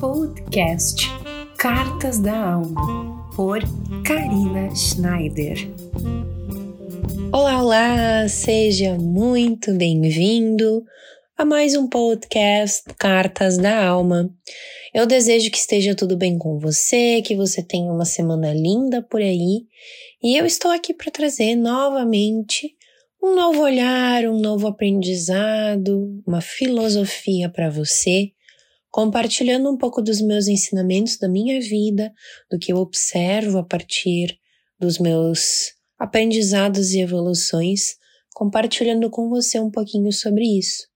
Podcast Cartas da Alma, por Karina Schneider. Olá, olá! Seja muito bem-vindo a mais um podcast Cartas da Alma. Eu desejo que esteja tudo bem com você, que você tenha uma semana linda por aí, e eu estou aqui para trazer novamente um novo olhar, um novo aprendizado, uma filosofia para você compartilhando um pouco dos meus ensinamentos da minha vida, do que eu observo a partir dos meus aprendizados e evoluções, compartilhando com você um pouquinho sobre isso.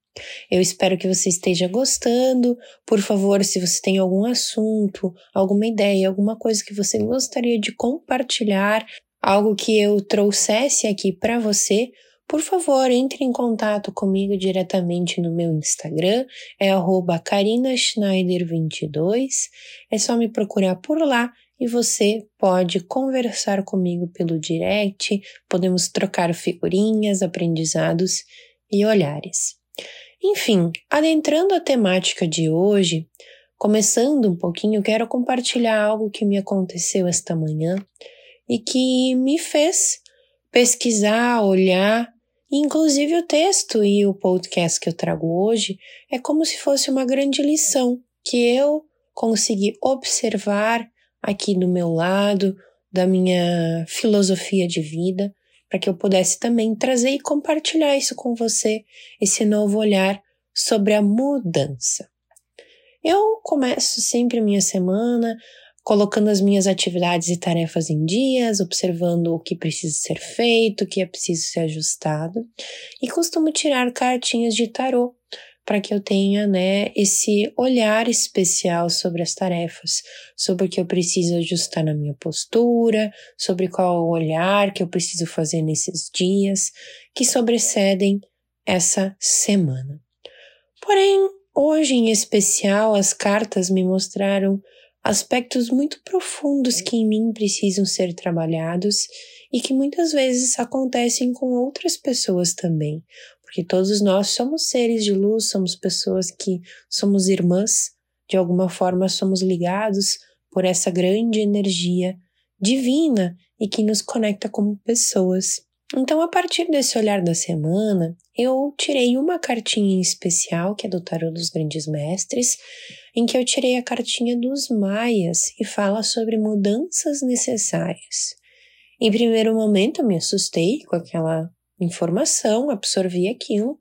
Eu espero que você esteja gostando. Por favor, se você tem algum assunto, alguma ideia, alguma coisa que você gostaria de compartilhar, algo que eu trouxesse aqui para você, por favor, entre em contato comigo diretamente no meu Instagram, é karinaschneider22. É só me procurar por lá e você pode conversar comigo pelo direct, podemos trocar figurinhas, aprendizados e olhares. Enfim, adentrando a temática de hoje, começando um pouquinho, quero compartilhar algo que me aconteceu esta manhã e que me fez pesquisar, olhar Inclusive, o texto e o podcast que eu trago hoje é como se fosse uma grande lição que eu consegui observar aqui do meu lado, da minha filosofia de vida, para que eu pudesse também trazer e compartilhar isso com você, esse novo olhar sobre a mudança. Eu começo sempre minha semana colocando as minhas atividades e tarefas em dias, observando o que precisa ser feito, o que é preciso ser ajustado, e costumo tirar cartinhas de tarô para que eu tenha, né, esse olhar especial sobre as tarefas, sobre o que eu preciso ajustar na minha postura, sobre qual olhar que eu preciso fazer nesses dias que sobrecedem essa semana. Porém, hoje em especial, as cartas me mostraram aspectos muito profundos que em mim precisam ser trabalhados e que muitas vezes acontecem com outras pessoas também, porque todos nós somos seres de luz, somos pessoas que somos irmãs, de alguma forma somos ligados por essa grande energia divina e que nos conecta como pessoas. Então, a partir desse olhar da semana, eu tirei uma cartinha em especial, que é do Tarot dos Grandes Mestres, em que eu tirei a cartinha dos Maias e fala sobre mudanças necessárias. Em primeiro momento, eu me assustei com aquela informação, absorvi aquilo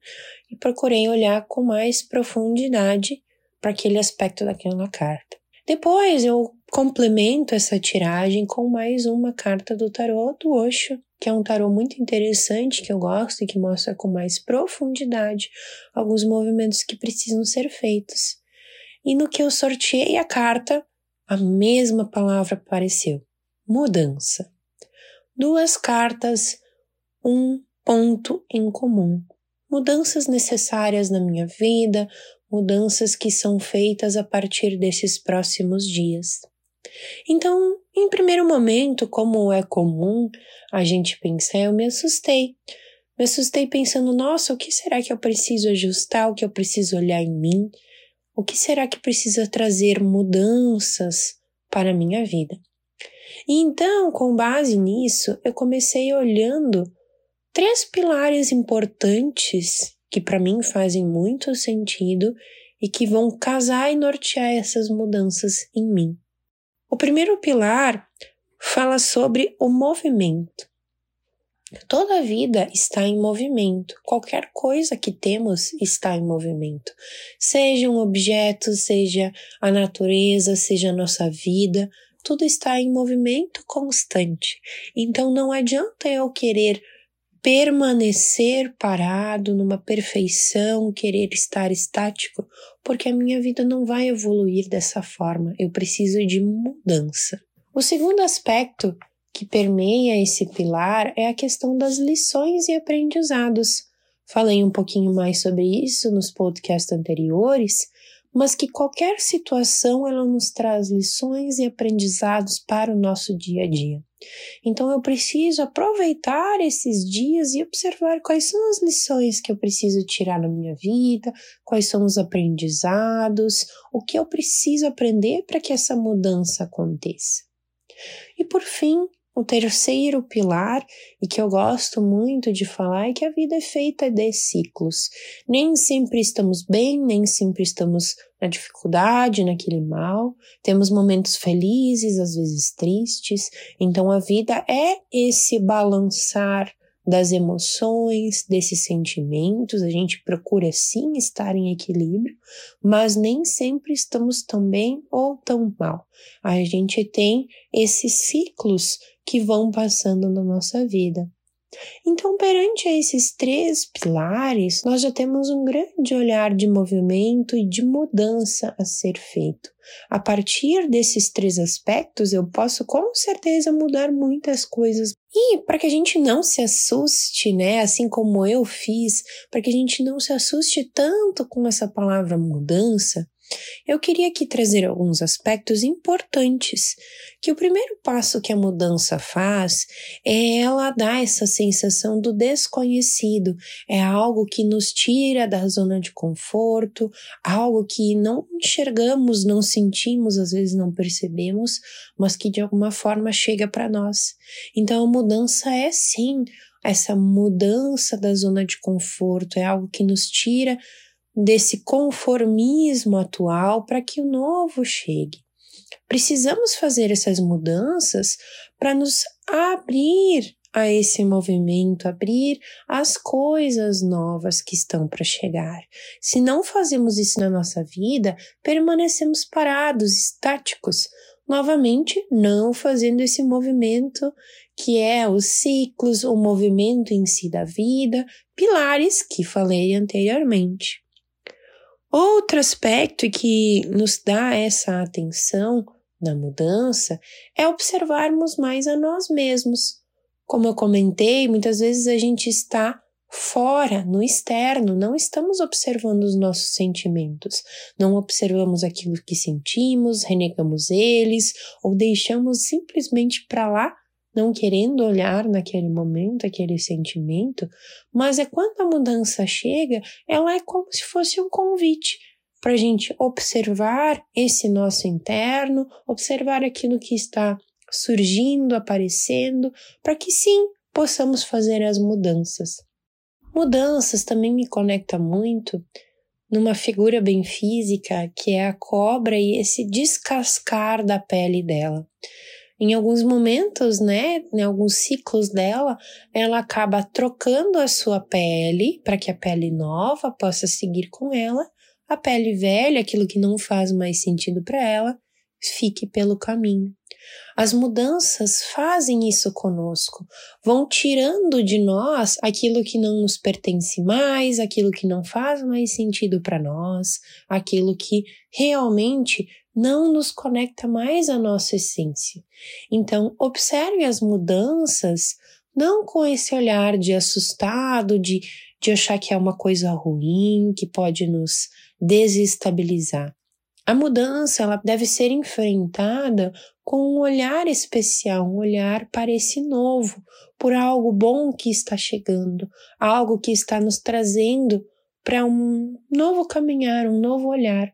e procurei olhar com mais profundidade para aquele aspecto daquela carta. Depois eu complemento essa tiragem com mais uma carta do tarot do Osho, que é um tarô muito interessante que eu gosto e que mostra com mais profundidade alguns movimentos que precisam ser feitos. E no que eu sorteei a carta, a mesma palavra apareceu: mudança. Duas cartas, um ponto em comum. Mudanças necessárias na minha vida, mudanças que são feitas a partir desses próximos dias. Então, em primeiro momento, como é comum a gente pensar, eu me assustei. Me assustei pensando, nossa, o que será que eu preciso ajustar, o que eu preciso olhar em mim? O que será que precisa trazer mudanças para a minha vida? E então, com base nisso, eu comecei olhando três pilares importantes que para mim fazem muito sentido e que vão casar e nortear essas mudanças em mim. O primeiro pilar fala sobre o movimento. Toda a vida está em movimento. Qualquer coisa que temos está em movimento. Seja um objeto, seja a natureza, seja a nossa vida, tudo está em movimento constante. Então não adianta eu querer permanecer parado numa perfeição, querer estar estático, porque a minha vida não vai evoluir dessa forma. Eu preciso de mudança. O segundo aspecto que permeia esse pilar é a questão das lições e aprendizados. Falei um pouquinho mais sobre isso nos podcasts anteriores, mas que qualquer situação ela nos traz lições e aprendizados para o nosso dia a dia. Então eu preciso aproveitar esses dias e observar quais são as lições que eu preciso tirar na minha vida, quais são os aprendizados, o que eu preciso aprender para que essa mudança aconteça. E por fim, o terceiro pilar, e que eu gosto muito de falar, é que a vida é feita de ciclos. Nem sempre estamos bem, nem sempre estamos na dificuldade, naquele mal. Temos momentos felizes, às vezes tristes. Então a vida é esse balançar das emoções, desses sentimentos, a gente procura sim estar em equilíbrio, mas nem sempre estamos tão bem ou tão mal. A gente tem esses ciclos que vão passando na nossa vida. Então, perante esses três pilares, nós já temos um grande olhar de movimento e de mudança a ser feito. A partir desses três aspectos, eu posso com certeza mudar muitas coisas. E para que a gente não se assuste, né, assim como eu fiz, para que a gente não se assuste tanto com essa palavra mudança, eu queria aqui trazer alguns aspectos importantes, que o primeiro passo que a mudança faz é ela dar essa sensação do desconhecido, é algo que nos tira da zona de conforto, algo que não enxergamos, não sentimos, às vezes não percebemos, mas que de alguma forma chega para nós. Então a mudança é sim essa mudança da zona de conforto, é algo que nos tira desse conformismo atual para que o novo chegue. Precisamos fazer essas mudanças para nos abrir a esse movimento, abrir as coisas novas que estão para chegar. Se não fazemos isso na nossa vida, permanecemos parados, estáticos, novamente não fazendo esse movimento que é os ciclos, o movimento em si da vida, pilares que falei anteriormente. Outro aspecto que nos dá essa atenção na mudança é observarmos mais a nós mesmos. Como eu comentei, muitas vezes a gente está fora, no externo, não estamos observando os nossos sentimentos, não observamos aquilo que sentimos, renegamos eles ou deixamos simplesmente para lá não querendo olhar naquele momento, aquele sentimento, mas é quando a mudança chega, ela é como se fosse um convite para a gente observar esse nosso interno, observar aquilo que está surgindo, aparecendo, para que sim possamos fazer as mudanças. Mudanças também me conecta muito numa figura bem física que é a cobra e esse descascar da pele dela em alguns momentos, né, em alguns ciclos dela, ela acaba trocando a sua pele para que a pele nova possa seguir com ela, a pele velha, aquilo que não faz mais sentido para ela, fique pelo caminho. As mudanças fazem isso conosco, vão tirando de nós aquilo que não nos pertence mais, aquilo que não faz mais sentido para nós, aquilo que realmente não nos conecta mais à nossa essência. Então, observe as mudanças não com esse olhar de assustado, de, de achar que é uma coisa ruim, que pode nos desestabilizar. A mudança ela deve ser enfrentada com um olhar especial, um olhar para esse novo, por algo bom que está chegando, algo que está nos trazendo para um novo caminhar, um novo olhar.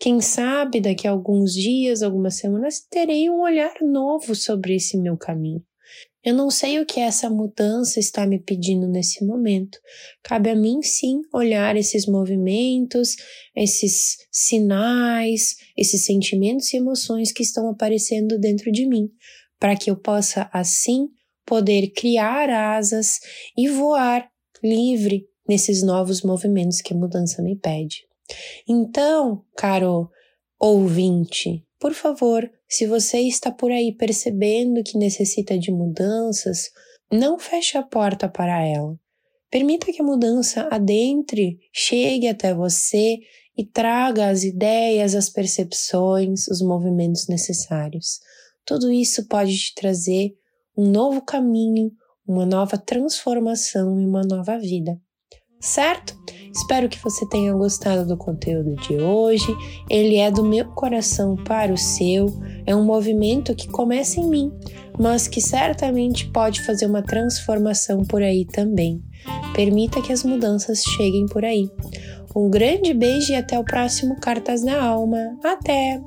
Quem sabe daqui a alguns dias, algumas semanas, terei um olhar novo sobre esse meu caminho. Eu não sei o que essa mudança está me pedindo nesse momento. Cabe a mim sim olhar esses movimentos, esses sinais, esses sentimentos e emoções que estão aparecendo dentro de mim, para que eu possa assim poder criar asas e voar livre nesses novos movimentos que a mudança me pede. Então, caro ouvinte, por favor, se você está por aí percebendo que necessita de mudanças, não feche a porta para ela. Permita que a mudança adentre, chegue até você e traga as ideias, as percepções, os movimentos necessários. Tudo isso pode te trazer um novo caminho, uma nova transformação e uma nova vida. Certo? Espero que você tenha gostado do conteúdo de hoje. Ele é do meu coração para o seu. É um movimento que começa em mim, mas que certamente pode fazer uma transformação por aí também. Permita que as mudanças cheguem por aí. Um grande beijo e até o próximo Cartas na Alma. Até!